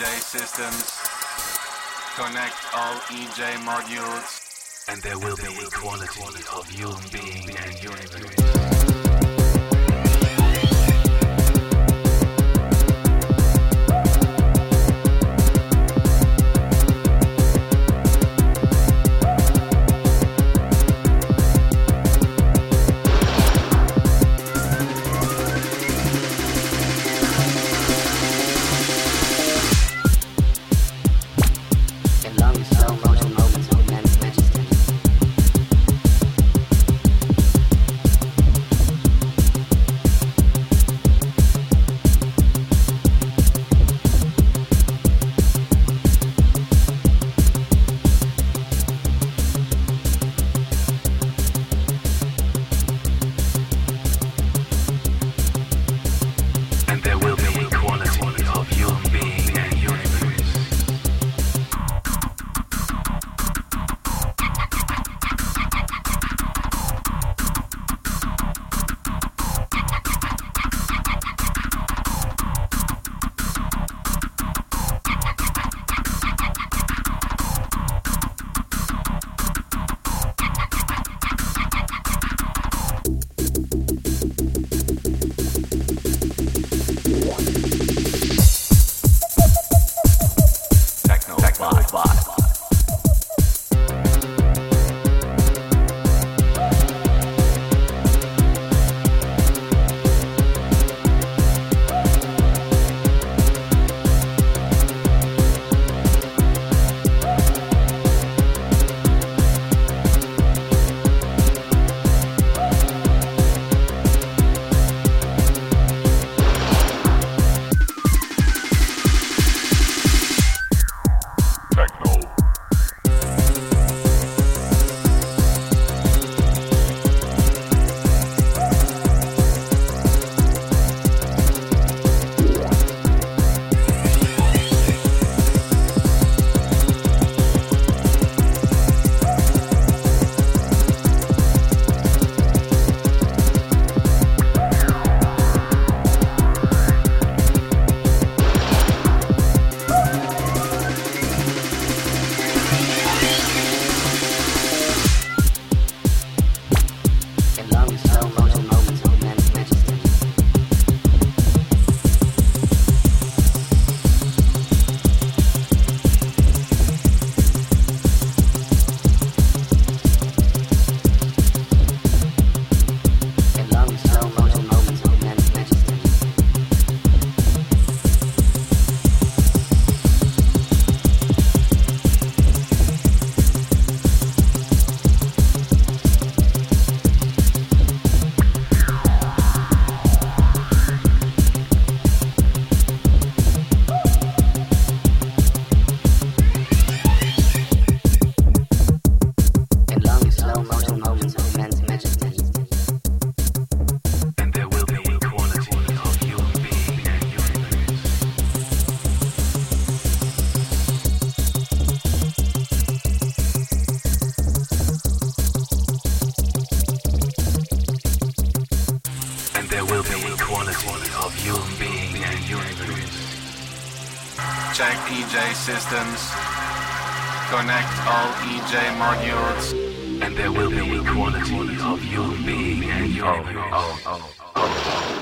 EJ systems. Connect all EJ modules. And there will be equality of human being and universe. In long equality of human being and universe. Check EJ systems. Connect all EJ modules. And there will be equality of human being and universe. Oh, oh, oh,